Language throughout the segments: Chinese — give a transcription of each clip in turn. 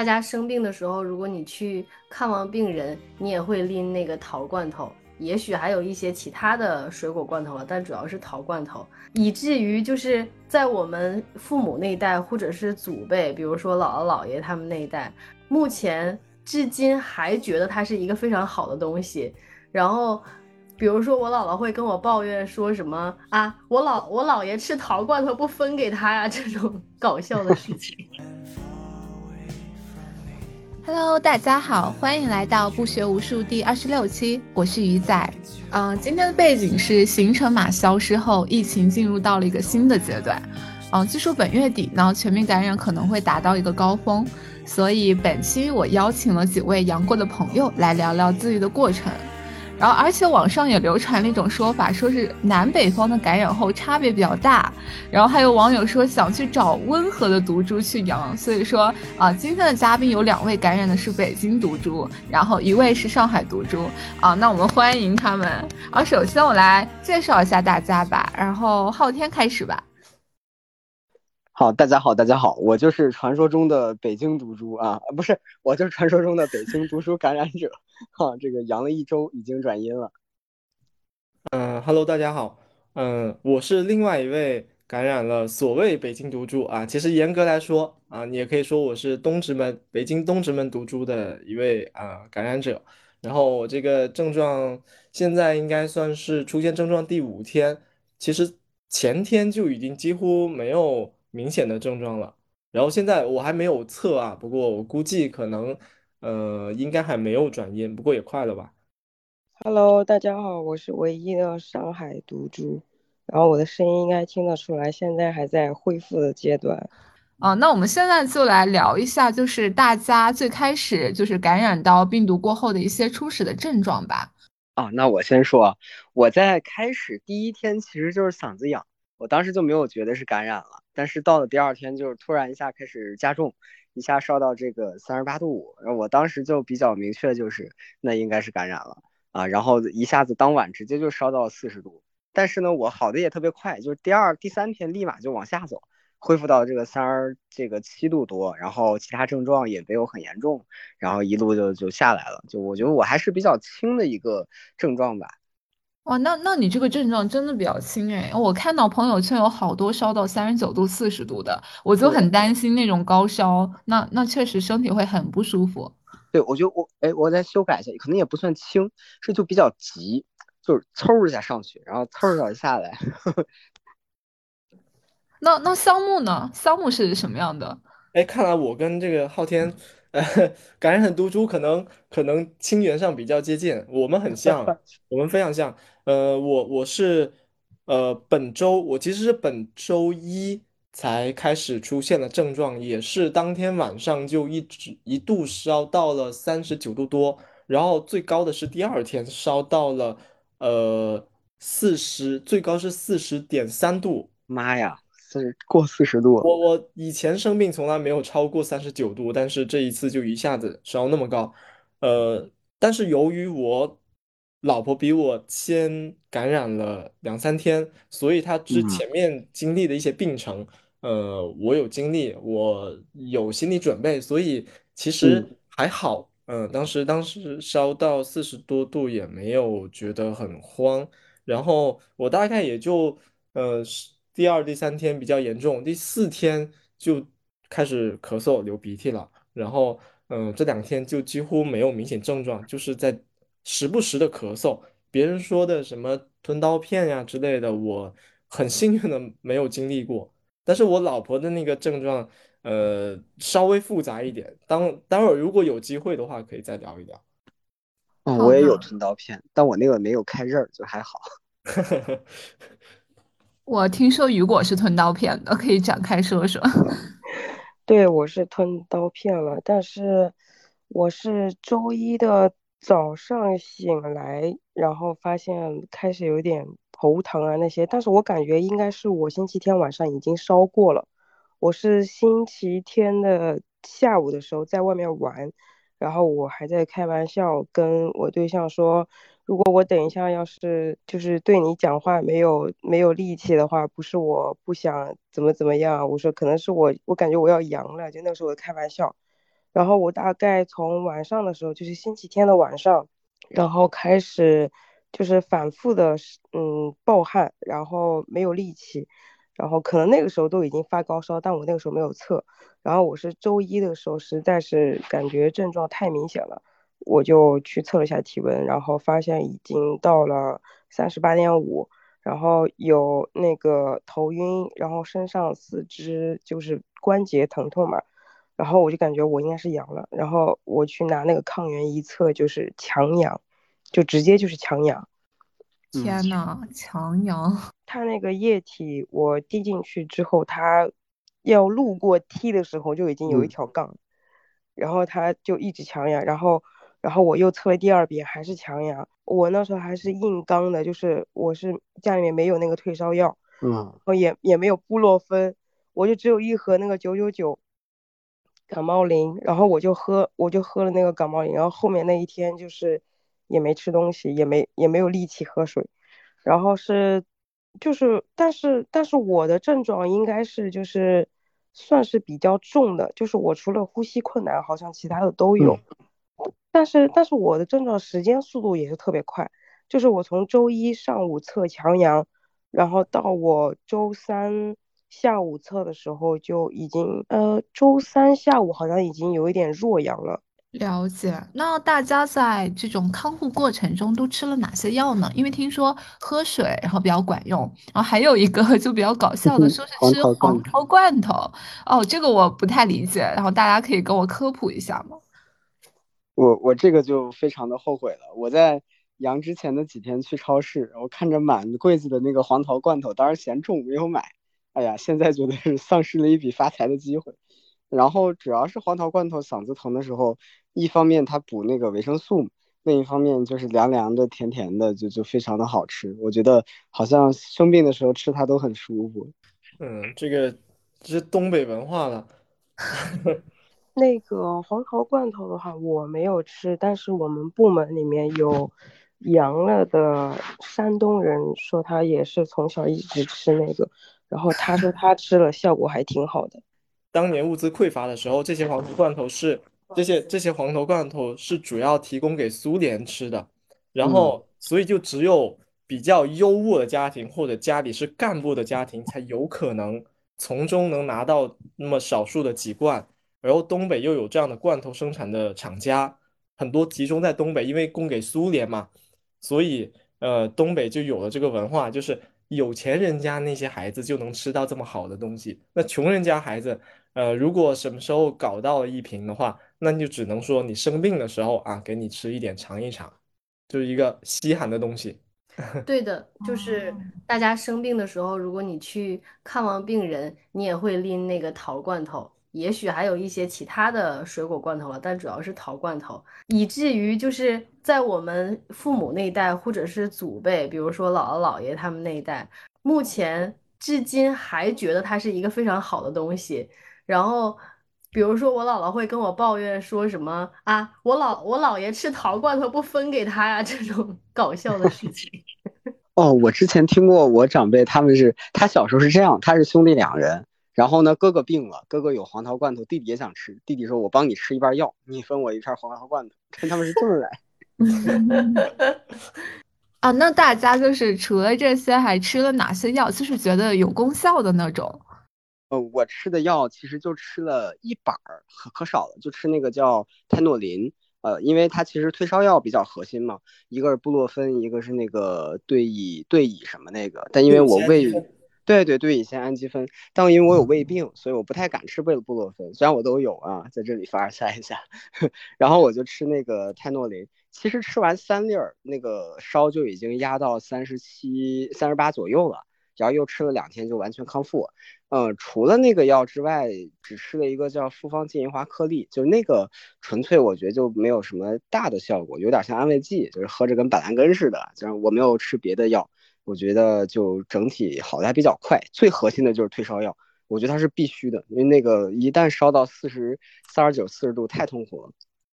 大家生病的时候，如果你去看望病人，你也会拎那个桃罐头，也许还有一些其他的水果罐头了，但主要是桃罐头，以至于就是在我们父母那一代，或者是祖辈，比如说姥姥姥爷他们那一代，目前至今还觉得它是一个非常好的东西，然后。比如说，我姥姥会跟我抱怨说什么啊？我姥我姥爷吃桃罐头不分给他呀？这种搞笑的事情。Hello，大家好，欢迎来到不学无术第二十六期，我是鱼仔。嗯，今天的背景是行程码消失后，疫情进入到了一个新的阶段。嗯，据说本月底呢，全民感染可能会达到一个高峰，所以本期我邀请了几位阳过的朋友来聊聊自愈的过程。然后，而且网上也流传了一种说法，说是南北方的感染后差别比较大。然后还有网友说想去找温和的毒株去阳。所以说啊，今天的嘉宾有两位感染的是北京毒株，然后一位是上海毒株啊。那我们欢迎他们。啊，首先我来介绍一下大家吧。然后昊天开始吧。好，大家好，大家好，我就是传说中的北京毒株啊，不是，我就是传说中的北京毒株感染者，哈，这个阳了一周，已经转阴了。嗯，Hello，大家好，嗯，我是另外一位感染了所谓北京毒株啊，其实严格来说啊，你也可以说我是东直门北京东直门毒株的一位啊感染者，然后我这个症状现在应该算是出现症状第五天，其实前天就已经几乎没有。明显的症状了，然后现在我还没有测啊，不过我估计可能，呃，应该还没有转阴，不过也快了吧。Hello，大家好，我是唯一的上海毒株，然后我的声音应该听得出来，现在还在恢复的阶段。啊，那我们现在就来聊一下，就是大家最开始就是感染到病毒过后的一些初始的症状吧。啊，那我先说，我在开始第一天其实就是嗓子痒，我当时就没有觉得是感染了。但是到了第二天，就是突然一下开始加重，一下烧到这个三十八度五，然后我当时就比较明确，就是那应该是感染了啊，然后一下子当晚直接就烧到四十度，但是呢，我好的也特别快，就是第二、第三天立马就往下走，恢复到这个三十这个七度多，然后其他症状也没有很严重，然后一路就就下来了，就我觉得我还是比较轻的一个症状吧。哇，那那你这个症状真的比较轻哎！我看到朋友圈有好多烧到三十九度、四十度的，我就很担心那种高烧，那那确实身体会很不舒服。对，我觉得我哎，我再修改一下，可能也不算轻，是就比较急，就是嗖一下上去，然后嗖一下下来。那那香木呢？香木是什么样的？哎，看来我跟这个昊天。呃，感染毒株可能可能亲缘上比较接近，我们很像，我们非常像。呃，我我是呃本周我其实是本周一才开始出现的症状，也是当天晚上就一直一度烧到了三十九度多，然后最高的是第二天烧到了呃四十，最高是四十点三度，妈呀！是过四十度，我我以前生病从来没有超过三十九度，但是这一次就一下子烧那么高，呃，但是由于我老婆比我先感染了两三天，所以她之前面经历的一些病程，呃，我有经历，我有心理准备，所以其实还好，嗯，当时当时烧到四十多度也没有觉得很慌，然后我大概也就呃是。第二、第三天比较严重，第四天就开始咳嗽、流鼻涕了。然后，嗯，这两天就几乎没有明显症状，就是在时不时的咳嗽。别人说的什么吞刀片呀之类的，我很幸运的没有经历过。但是我老婆的那个症状，呃，稍微复杂一点。当待会儿如果有机会的话，可以再聊一聊。嗯，我也有吞刀片，但我那个没有开刃，就还好。我听说雨果是吞刀片的，可以展开说说。对，我是吞刀片了，但是我是周一的早上醒来，然后发现开始有点头疼啊那些，但是我感觉应该是我星期天晚上已经烧过了。我是星期天的下午的时候在外面玩，然后我还在开玩笑跟我对象说。如果我等一下要是就是对你讲话没有没有力气的话，不是我不想怎么怎么样，我说可能是我我感觉我要阳了，就那时候我开玩笑，然后我大概从晚上的时候，就是星期天的晚上，然后开始就是反复的嗯暴汗，然后没有力气，然后可能那个时候都已经发高烧，但我那个时候没有测。然后我是周一的时候，实在是感觉症状太明显了，我就去测了一下体温，然后发现已经到了三十八点五，然后有那个头晕，然后身上四肢就是关节疼痛嘛，然后我就感觉我应该是阳了，然后我去拿那个抗原一测就是强阳，就直接就是强阳。天呐，强阳！它那个液体我滴进去之后，它。要路过 T 的时候就已经有一条杠，然后他就一直强阳，然后，然后我又测了第二遍还是强阳，我那时候还是硬刚的，就是我是家里面没有那个退烧药，嗯，然后也也没有布洛芬，我就只有一盒那个九九九感冒灵，然后我就喝，我就喝了那个感冒灵，然后后面那一天就是也没吃东西，也没也没有力气喝水，然后是。就是，但是，但是我的症状应该是就是算是比较重的，就是我除了呼吸困难，好像其他的都有。但是，但是我的症状时间速度也是特别快，就是我从周一上午测强阳，然后到我周三下午测的时候就已经，呃，周三下午好像已经有一点弱阳了。了解，那大家在这种康复过程中都吃了哪些药呢？因为听说喝水然后比较管用，然后还有一个 就比较搞笑的，说是吃黄桃罐头。哦，这个我不太理解，然后大家可以跟我科普一下吗？我我这个就非常的后悔了。我在阳之前的几天去超市，我看着满柜子的那个黄桃罐头，当时嫌重没有买。哎呀，现在觉得是丧失了一笔发财的机会。然后主要是黄桃罐头，嗓子疼的时候。一方面它补那个维生素，另一方面就是凉凉的、甜甜的，就就非常的好吃。我觉得好像生病的时候吃它都很舒服。嗯，这个这是东北文化了。那个黄桃罐头的话，我没有吃，但是我们部门里面有阳了的山东人说他也是从小一直吃那个，然后他说他吃了效果还挺好的。当年物资匮乏的时候，这些黄桃罐头是。这些这些黄头罐头是主要提供给苏联吃的，然后所以就只有比较优渥的家庭或者家里是干部的家庭才有可能从中能拿到那么少数的几罐，然后东北又有这样的罐头生产的厂家，很多集中在东北，因为供给苏联嘛，所以呃东北就有了这个文化，就是有钱人家那些孩子就能吃到这么好的东西，那穷人家孩子。呃，如果什么时候搞到了一瓶的话，那就只能说你生病的时候啊，给你吃一点尝一尝，就是一个稀罕的东西。对的，就是大家生病的时候，如果你去看望病人，你也会拎那个桃罐头，也许还有一些其他的水果罐头了，但主要是桃罐头，以至于就是在我们父母那一代，或者是祖辈，比如说姥姥姥爷他们那一代，目前至今还觉得它是一个非常好的东西。然后，比如说我姥姥会跟我抱怨说什么啊，我老我姥爷吃桃罐头不分给他呀，这种 搞笑的事情。哦，我之前听过我长辈他们是，他小时候是这样，他是兄弟两人，然后呢哥哥病了，哥哥有黄桃罐头，弟弟也想吃，弟弟说我帮你吃一半药，你分我一片黄桃罐头，他们是这么来。啊，那大家就是除了这些还吃了哪些药？就是觉得有功效的那种。呃，我吃的药其实就吃了一板儿，可可少了，就吃那个叫泰诺林。呃，因为它其实退烧药比较核心嘛，一个是布洛芬，一个是那个对乙对乙什么那个。但因为我胃，对对对乙酰氨基酚，但因为我有胃病，所以我不太敢吃贝布洛芬。虽然我都有啊，在这里凡尔赛一下。然后我就吃那个泰诺林，其实吃完三粒儿，那个烧就已经压到三十七、三十八左右了。然后又吃了两天，就完全康复。嗯，除了那个药之外，只吃了一个叫复方金银花颗粒，就那个纯粹我觉得就没有什么大的效果，有点像安慰剂，就是喝着跟板蓝根似的。就是我没有吃别的药，我觉得就整体好的还比较快。最核心的就是退烧药，我觉得它是必须的，因为那个一旦烧到四十三十九、四十度，太痛苦了。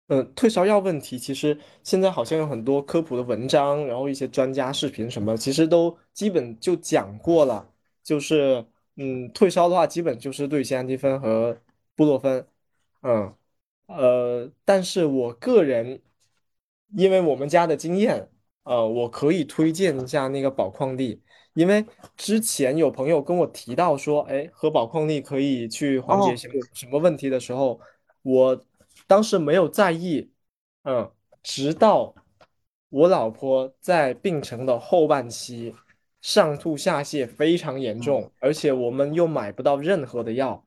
嗯，退烧药问题其实现在好像有很多科普的文章，然后一些专家视频什么，其实都基本就讲过了。就是嗯，退烧的话，基本就是对乙酰氨基酚和布洛芬。嗯，呃，但是我个人，因为我们家的经验，呃，我可以推荐一下那个宝矿力，因为之前有朋友跟我提到说，哎，喝宝矿力可以去缓解哦，什么，什么问题的时候，我当时没有在意，嗯，直到我老婆在病程的后半期，上吐下泻非常严嗯重，而且我们又买不到任何的药。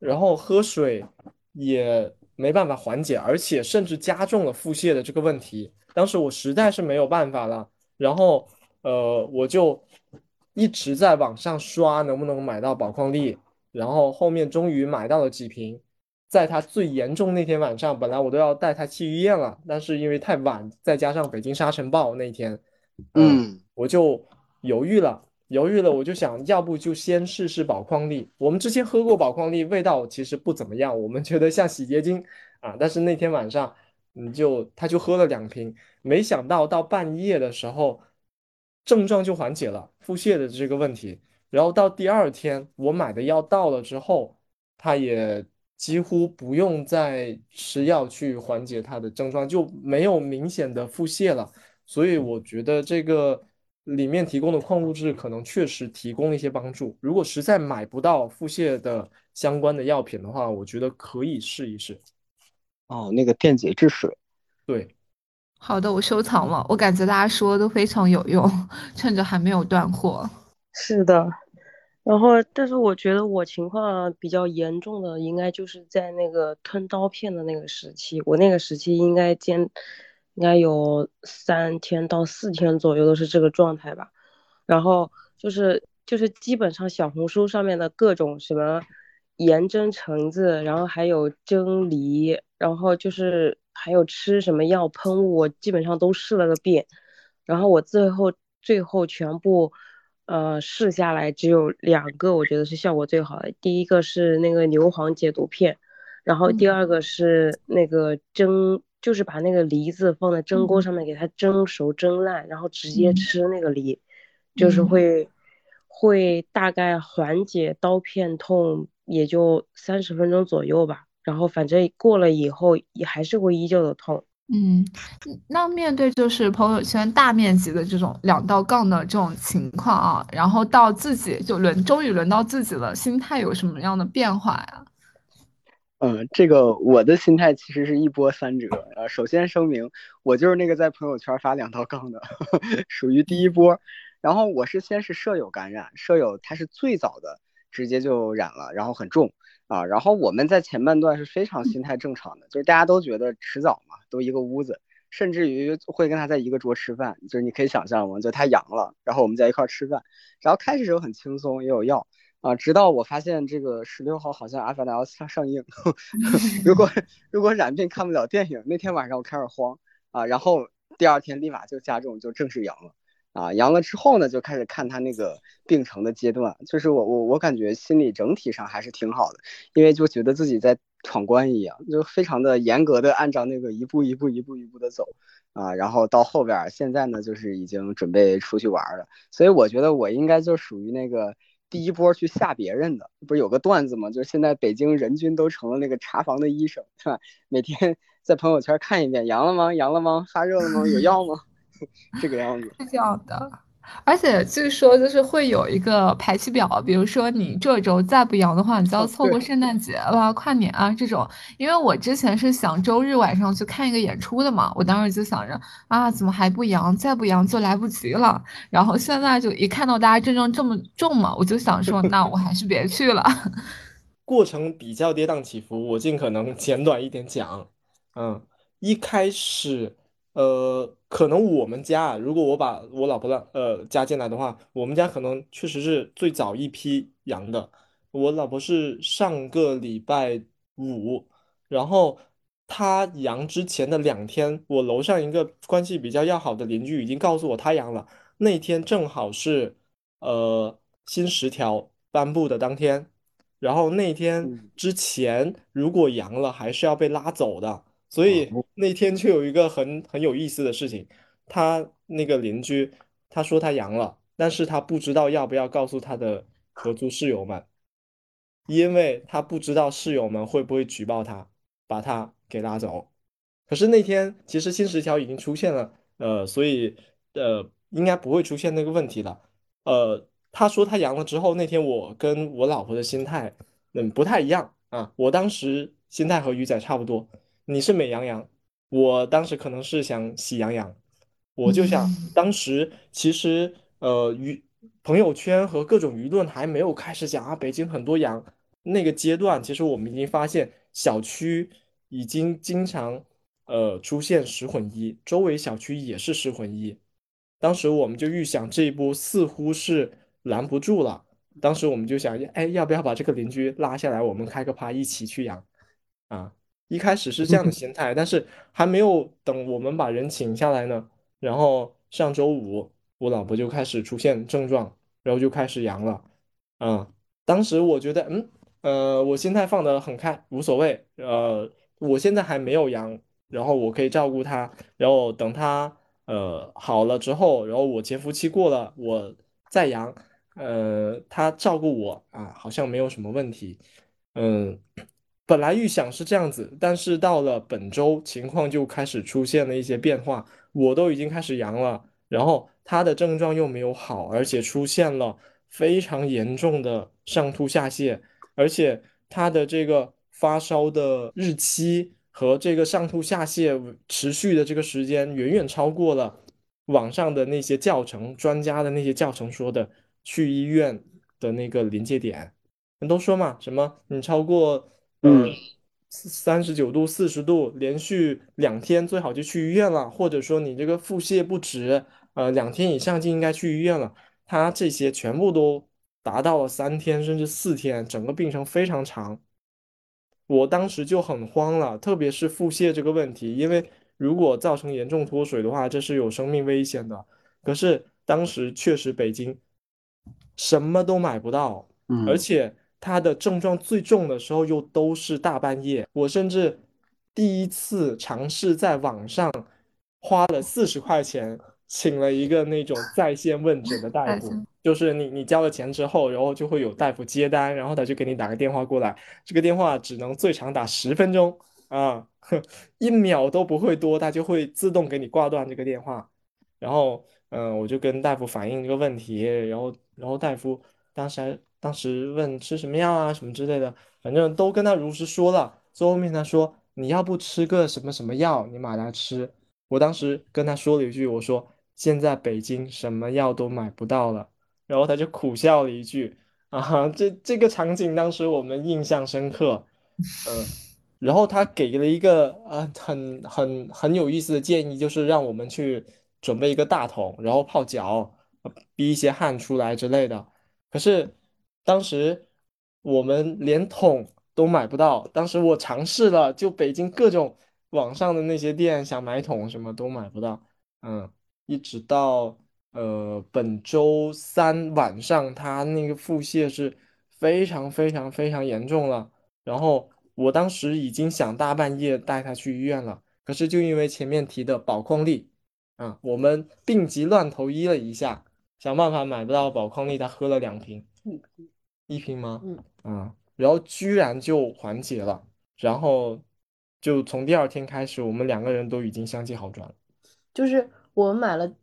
然后喝水也没办法缓解，而且甚至加重了腹泻的这个问题。当时我实在是没有办法了，然后呃，我就一直在网上刷能不能买到宝矿力，然后后面终于买到了几瓶。在他最严重那天晚上，本来我都要带他去医院了，但是因为太晚，再加上北京沙尘暴那天，嗯，嗯，我就犹豫了。犹豫了，我就想要不就先试试宝矿力。我们之前喝过宝矿力，味道其实不怎么样，我们觉得像洗洁精啊。但是那天晚上，你就他就喝了两瓶，没想到到半夜的时候，症状就缓解了腹泻的这个问题。然后到第二天，我买的药到了之后，他也几乎不用再吃药去缓解他的症状，就没有明显的腹泻了。所以我觉得这个里面提供的矿物质可能确实提供了一些帮助。如果实在买不到腹泻的相关的药品的话，我觉得可以试一试。哦，那个电解质水，对，好的，我收藏了。我感觉大家说的都非常有用，趁着还没有断货。是的，然后但是我觉得我情况比较严重的，应该就是在那个吞刀片的那个时期，我那个时期应该坚，应该有三天到四天左右都是这个状态吧。然后就是就是基本上小红书上面的各种什么盐蒸橙子，然后还有蒸梨，然后就是还有吃什么药喷雾，我基本上都试了个遍。然后我最后最后全部呃试下来只有两个，我觉得是效果最好的。第一个是那个牛黄解毒片，然后第嗯二个是那个蒸，就是把那个梨子放在蒸锅嗯上面给它蒸熟蒸烂，然后直接嗯吃那个梨，就是嗯会会大概缓解刀片痛，也就三十分钟左右吧。然后反正过了以后也还是会依旧的痛。嗯，那面对就是朋友圈大面积的这种两道杠的这种情况啊，然后到自己就轮，终于轮到自己了，心态有什么样的变化呀？嗯，这个我的心态其实是一波三折。呃，首先声明，我就是那个在朋友圈发两道杠的，属于第一波。然后我是先是舍友感染，舍友他是最早的，直接就染了，然后很重啊。然后我们在前半段是非常心态正常的，就是大家都觉得迟早嘛，都一个屋子，甚至于会跟他在一个桌吃饭，就是你可以想象吗？就他阳了，然后我们在一块儿吃饭，然后开始时候很轻松，也有药。啊，直到我发现这个十六号好像《阿凡达》要上上映，如果 如果染病看不了电影，那天晚上我开始慌啊，然后第二天立马就加重，就正式阳了啊，阳了之后呢，就开始看他那个病程的阶段，就是我我我感觉心理整体上还是挺好的，因为就觉得自己在闯关一样，就非常的严格的按照那个一步一步一步一步的走啊，然后到后边现在呢，就是已经准备出去玩了，所以我觉得我应该就属于那个。第一波去吓别人的，不是有个段子吗？就是现在北京人均都成了那个查房的医生，是吧？每天 在朋友圈看一遍，阳了吗？阳了吗？发热了吗？有药吗？这个样子。是这样的，而且据说就是会有一个排期表，比如说你这周再不阳的话，你就要错过圣诞节了、跨年啊这种。因为我之前是想周日晚上去看一个演出的嘛，我当时就想着啊，怎么还不阳？再不阳就来不及了。然后现在就一看到大家症状这么重嘛，我就想说，那我还是别去了。过程比较跌宕起伏，我尽可能简短一点讲。嗯，一开始，呃，可能我们家啊，如果我把我老婆的呃加进来的话，我们家可能确实是最早一批阳的。我老婆是上个礼拜五，然后她阳之前的两天，我楼上一个关系比较要好的邻居已经告诉我她阳了。那天正好是呃新十条颁布的当天。然后那天嗯之前如果阳了，还是要被拉走的。所以哦那天就有一个很很有意思的事情，他那个邻居他说他阳了，但是他不知道要不要告诉他的合租室友们，因为他不知道室友们会不会举报他。把他给拉走。可是那天其实新十条已经出现了，呃，所以呃应该不会出现那个问题了。呃，他说他阳了之后，那天我跟我老婆的心态嗯不太一样啊。我当时心态和鱼仔差不多，你是美羊羊，我当时可能是想喜羊羊，我就想当时其实呃舆朋友圈和各种舆论还没有开始讲啊，北京很多羊那个阶段，其实我们已经发现小区已经经常。呃，出现十混一，周围小区也是十混一。当时我们就预想这一波似乎是拦不住了。当时我们就想，哎，要不要把这个邻居拉下来，我们开个趴一起去养？啊，一开始是这样的心态，但是还没有等我们把人请下来呢，然后上周五我老婆就开始出现症状，然后就开始阳了。嗯，当时我觉得，嗯，呃，我心态放得很开，无所谓。呃，我现在还没有阳。然后我可以照顾她，然后等她呃好了之后，然后我潜伏期过了，我再阳，呃，她照顾我啊，好像没有什么问题。嗯，本来预想是这样子，但是到了本周，情况就开始出现了一些变化。我都已经开始阳了，然后他的症状又没有好，而且出现了非常严重的上吐下泻，而且他的这个发烧的日期。和这个上吐下泻持续的这个时间，远远超过了网上的那些教程、专家的那些教程说的去医院的那个临界点。人都说嘛，什么你超过嗯三十九度、四十度，连续两天最好就去医院了，或者说你这个腹泻不止，呃两天以上就应该去医院了。他这些全部都达到了三天甚至四天，整个病程非常长。我当时就很慌了，特别是腹泻这个问题，因为如果造成严重脱水的话，这是有生命危险的。可是当时确实北京什么都买不到，而且他的症状最重的时候又都是大半夜。我甚至第一次尝试在网上花了四十块钱。请了一个那种在线问诊的大夫，就是你你交了钱之后，然后就会有大夫接单，然后他就给你打个电话过来，这个电话只能最长打十分钟啊，一秒都不会多，他就会自动给你挂断这个电话。然后嗯，我就跟大夫反映这个问题，然后然后大夫当时还当时问吃什么药啊什么之类的，反正都跟他如实说了。最后面他说你要不吃个什么什么药，你买来吃。我当时跟他说了一句，我说。现在北京什么药都买不到了，然后他就苦笑了一句：“啊，这这个场景当时我们印象深刻。”嗯，然后他给了一个呃很很很有意思的建议，就是让我们去准备一个大桶，然后泡脚，逼一些汗出来之类的。可是当时我们连桶都买不到，当时我尝试了，就北京各种网上的那些店想买桶什么都买不到。嗯。一直到呃本周三晚上，他那个腹泻是非常非常非常严重了。然后我当时已经想大半夜带他去医院了，可是就因为前面提的保矿力啊，我们病急乱投医了一下，想办法买不到宝矿力，他喝了两瓶，一瓶吗？嗯啊，然后居然就缓解了，然后就从第二天开始，我们两个人都已经相继好转了，就是。我们买了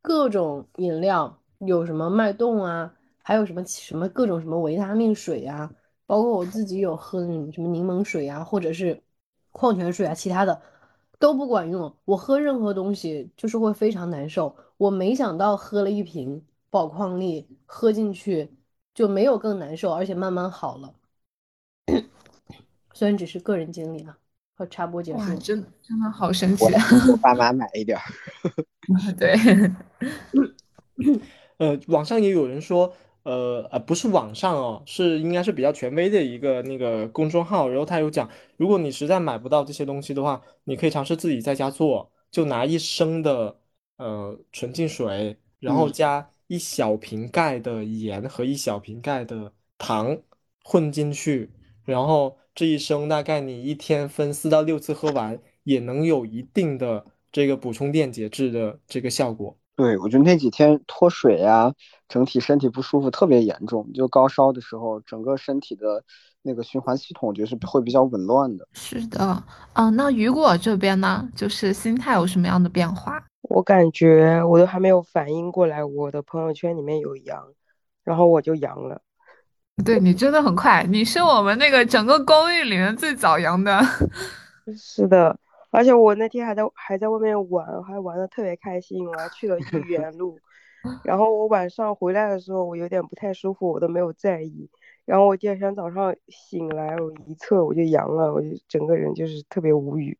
各种饮料，有什么脉动啊，还有什么什么各种什么维他命水啊，包括我自己有喝什么柠檬水啊，或者是矿泉水啊，其他的都不管用。我喝任何东西就是会非常难受。我没想到喝了一瓶宝矿力，喝进去就没有更难受，而且慢慢好了。虽然只是个人经历啊。和，插播结束。哇，真真的好神奇！我爸妈买一点儿。对。呃，网上也有人说，呃呃，不是网上哦，是应该是比较权威的一个那个公众号，然后他有讲，如果你实在买不到这些东西的话，你可以尝试自己在家做，就拿一升的呃纯净水，然后加一小瓶盖的盐和一小瓶盖的糖混进去，然后。这一升大概你一天分四到六次喝完，也能有一定的这个补充电解质的这个效果。对，我觉得那几天脱水呀，整体身体不舒服特别严重。就高烧的时候，整个身体的那个循环系统，就是会比较紊乱的。是的，嗯，那雨果这边呢，就是心态有什么样的变化？我感觉我都还没有反应过来，我的朋友圈里面有阳，然后我就阳了。对你真的很快，你是我们那个整个公寓里面最早阳的。是的。而且我那天还在还在外面玩，还玩的特别开心，我还去了愚园路。然后我晚上回来的时候，我有点不太舒服，我都没有在意。然后我第二天早上醒来，我一测我就阳了，我就整个人就是特别无语。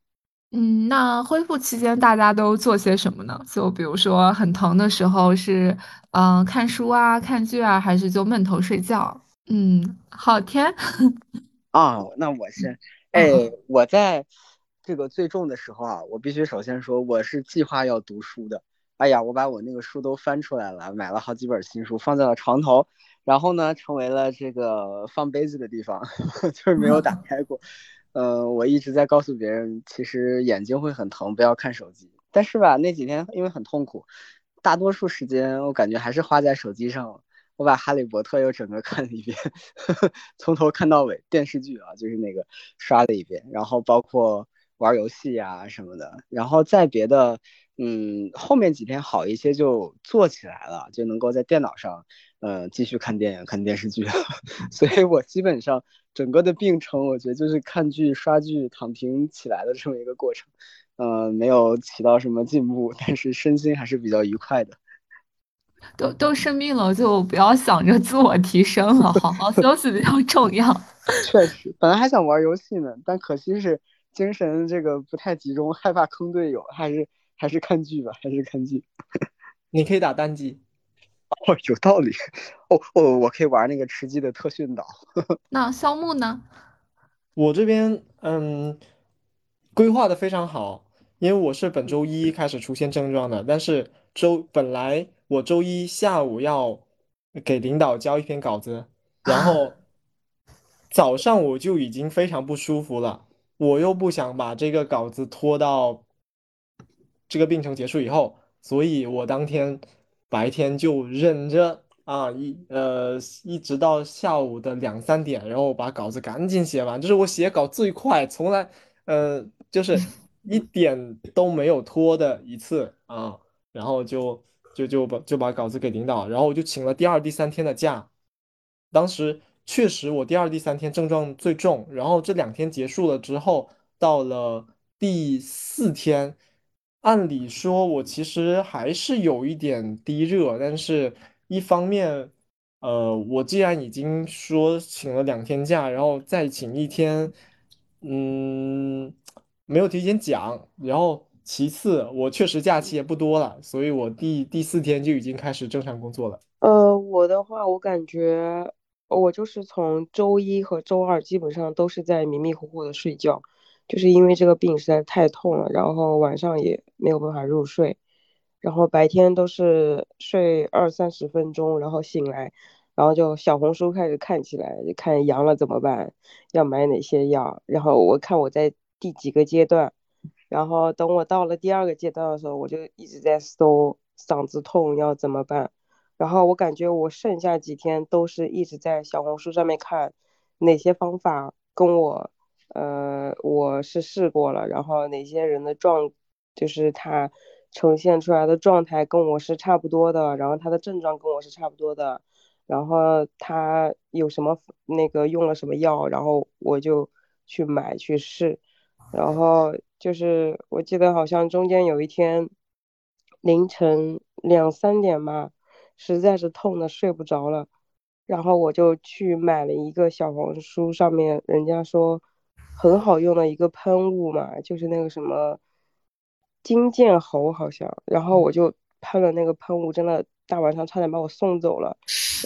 嗯，那恢复期间大家都做些什么呢？就比如说很疼的时候是嗯看书啊、看剧啊，还是就闷头睡觉？嗯，好天。啊，那我先，哎，我在。这个最重的时候啊，我必须首先说，我是计划要读书的。哎呀，我把我那个书都翻出来了，买了好几本新书，放在了床头，然后呢，成为了这个放杯子的地方，就是没有打开过。嗯，我一直在告诉别人，其实眼睛会很疼，不要看手机。但是吧，那几天因为很痛苦，大多数时间我感觉还是花在手机上了。我把《哈利波特》又整个看了一遍，从头看到尾，电视剧啊，就是那个刷了一遍，然后包括。玩游戏呀什么的，然后再别的，嗯，后面几天好一些就做起来了，就能够在电脑上，呃，继续看电影、看电视剧。所以我基本上整个的病程，我觉得就是看剧、刷剧、躺平起来的这么一个过程，呃，没有起到什么进步，但是身心还是比较愉快的。都都生病了，就不要想着自我提升了，好好休息比较重要。确实，本来还想玩游戏呢，但可惜是。精神这个不太集中，害怕坑队友，还是还是看剧吧，还是看剧。你可以打单机，哦，有道理。哦哦，我可以玩那个吃鸡的特训岛。那肖木呢？我这边嗯，规划的非常好，因为我是本周一开始出现症状的，但是周本来我周一下午要给领导交一篇稿子，然后早上我就已经非常不舒服了。我又不想把这个稿子拖到这个病程结束以后，所以我当天白天就忍着啊，一呃一直到下午的两三点，然后把稿子赶紧写完，这是我写稿最快，从来呃就是 一点都没有拖的一次啊，然后就就就把就把稿子给领导，然后我就请了第二、第三天的假，当时。确实，我第二、第三天症状最重，然后这两天结束了之后，到了第四天，按理说我其实还是有一点低热，但是一方面，呃，我既然已经说请了两天假，然后再请一天，嗯，没有提前讲，然后其次，我确实假期也不多了，所以我第第四天就已经开始正常工作了。呃，我的话，我感觉。我就是从周一和周二基本上都是在迷迷糊糊的睡觉，就是因为这个病实在太痛了，然后晚上也没有办法入睡，然后白天都是睡二三十分钟，然后醒来，然后就小红书开始看起来，看阳了怎么办，要买哪些药，然后我看我在第几个阶段，然后等我到了第二个阶段的时候，我就一直在搜嗓子痛要怎么办。然后我感觉我剩下几天都是一直在小红书上面看哪些方法跟我，呃，我是试过了，然后哪些人的状，就是他呈现出来的状态跟我是差不多的，然后他的症状跟我是差不多的，然后他有什么那个用了什么药，然后我就去买去试，然后就是我记得好像中间有一天凌晨两三点嘛。实在是痛的睡不着了，然后我就去买了一个小红书上面人家说很好用的一个喷雾嘛，就是那个什么金剑猴好像，然后我就喷了那个喷雾，真的大晚上差点把我送走了。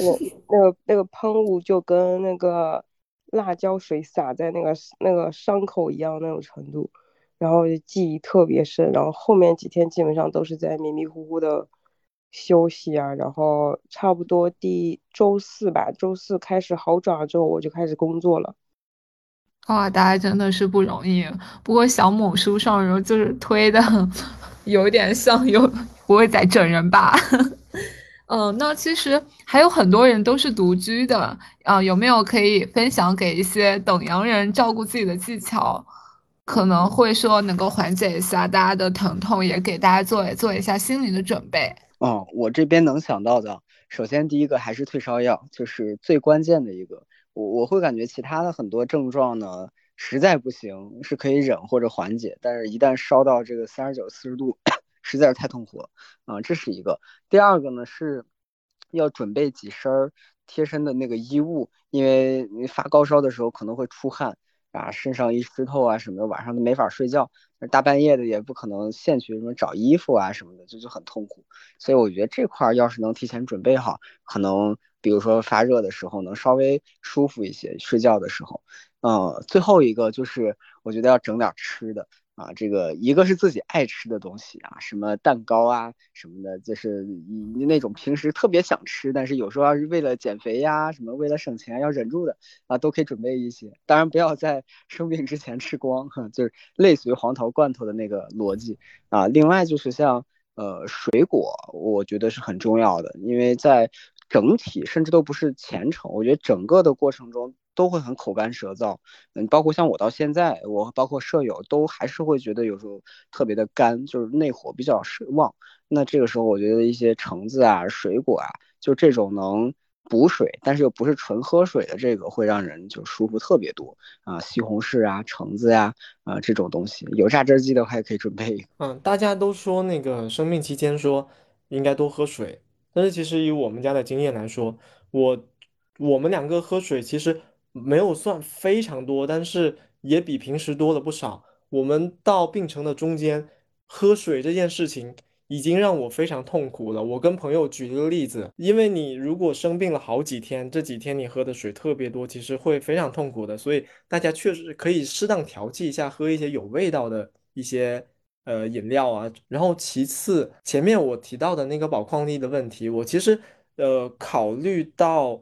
我 那个那个喷雾就跟那个辣椒水洒在那个那个伤口一样那种程度，然后记忆特别深，然后后面几天基本上都是在迷迷糊糊的。休息啊，然后差不多第周四吧，周四开始好转了之后，我就开始工作了。哇，大家真的是不容易。不过小某书上就是推的 有点像有不会在整人吧？嗯，那其实还有很多人都是独居的啊，有没有可以分享给一些等阳人照顾自己的技巧？可能会说能够缓解一下大家的疼痛，也给大家做做一下心理的准备。哦，我这边能想到的，首先第一个还是退烧药，就是最关键的一个。我我会感觉其他的很多症状呢，实在不行是可以忍或者缓解，但是一旦烧到这个三十九四十度，实在是太痛苦了啊，这是一个。第二个呢是要准备几身儿贴身的那个衣物，因为你发高烧的时候可能会出汗。啊，身上一湿透啊什么的，晚上都没法睡觉。大半夜的也不可能现去什么找衣服啊什么的，就就很痛苦。所以我觉得这块要是能提前准备好，可能比如说发热的时候能稍微舒服一些，睡觉的时候。嗯，最后一个就是我觉得要整点吃的。啊，这个一个是自己爱吃的东西啊，什么蛋糕啊什么的，就是那种平时特别想吃，但是有时候要是为了减肥呀，什么为了省钱要忍住的啊，都可以准备一些。当然不要在 生病之前吃光，哈，就是类似于黄桃罐头的那个逻辑啊。另外就是像呃水果，我觉得是很重要的，因为在整体甚至都不是前程，我觉得整个的过程中。都会很口干舌燥，嗯，包括像我到现在，我包括舍友都还是会觉得有时候特别的干，就是内火比较旺。那这个时候，我觉得一些橙子啊、水果啊，就这种能补水，但是又不是纯喝水的，这个会让人就舒服特别多啊。西红柿啊、橙子呀啊这种东西，有榨汁机的话也可以准备一个。嗯，大家都说那个生病期间说应该多喝水，但是其实以我们家的经验来说，我我们两个喝水其实。没有算非常多，但是也比平时多了不少。我们到病程的中间，喝水这件事情已经让我非常痛苦了。我跟朋友举了个例子，因为你如果生病了好几天，这几天你喝的水特别多，其实会非常痛苦的。所以大家确实可以适当调剂一下，喝一些有味道的一些呃饮料啊。然后其次，前面我提到的那个宝矿力的问题，我其实呃考虑到。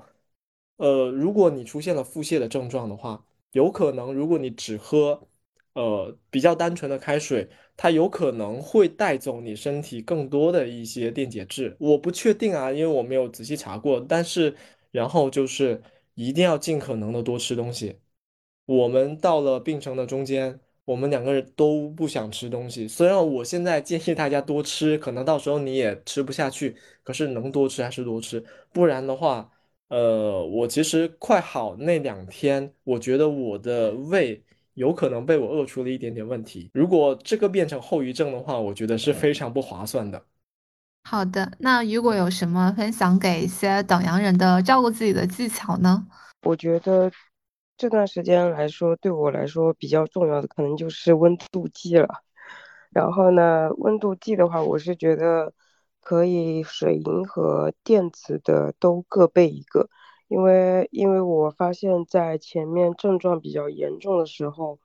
呃，如果你出现了腹泻的症状的话，有可能如果你只喝，呃，比较单纯的开水，它有可能会带走你身体更多的一些电解质。我不确定啊，因为我没有仔细查过。但是，然后就是一定要尽可能的多吃东西。我们到了病程的中间，我们两个人都不想吃东西。虽然我现在建议大家多吃，可能到时候你也吃不下去，可是能多吃还是多吃，不然的话。呃，我其实快好那两天，我觉得我的胃有可能被我饿出了一点点问题。如果这个变成后遗症的话，我觉得是非常不划算的。好的，那如果有什么分享给一些等阳人的照顾自己的技巧呢？我觉得这段时间来说，对我来说比较重要的可能就是温度计了。然后呢，温度计的话，我是觉得。可以水银和电子的都各备一个，因为因为我发现，在前面症状比较严重的时候，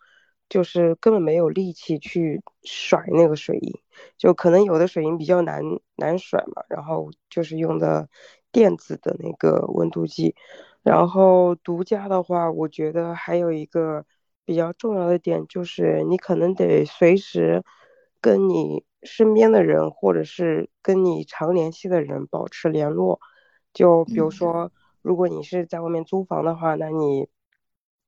就是根本没有力气去甩那个水银，就可能有的水银比较难难甩嘛，然后就是用的电子的那个温度计，然后独家的话，我觉得还有一个比较重要的点就是你可能得随时跟你。身边的人，或者是跟你常联系的人保持联络。就比如说，如果你是在外面租房的话，那你，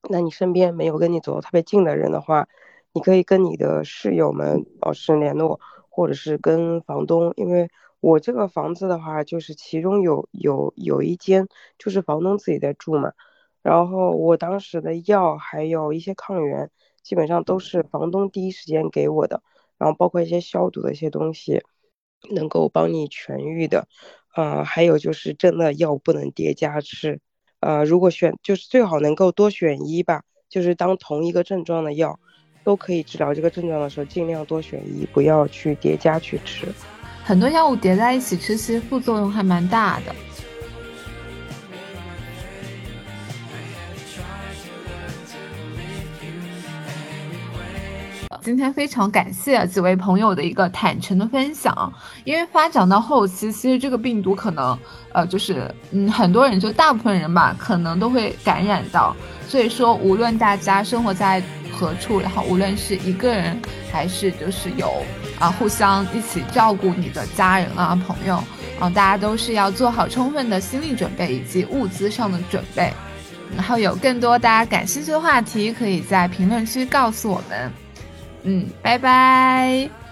那你身边没有跟你走得特别近的人的话，你可以跟你的室友们保持联络，或者是跟房东。因为我这个房子的话，就是其中有有有一间就是房东自己在住嘛，然后我当时的药还有一些抗原，基本上都是房东第一时间给我的。然后包括一些消毒的一些东西，能够帮你痊愈的，呃，还有就是真的药不能叠加吃，呃，如果选就是最好能够多选一吧，就是当同一个症状的药都可以治疗这个症状的时候，尽量多选一，不要去叠加去吃。很多药物叠在一起吃，其实副作用还蛮大的。今天非常感谢几位朋友的一个坦诚的分享，因为发展到后期，其实这个病毒可能，呃，就是，嗯，很多人就大部分人吧，可能都会感染到。所以说，无论大家生活在何处，然后无论是一个人还是就是有啊互相一起照顾你的家人啊朋友啊，大家都是要做好充分的心理准备以及物资上的准备。然后有更多大家感兴趣的话题，可以在评论区告诉我们。嗯，拜拜。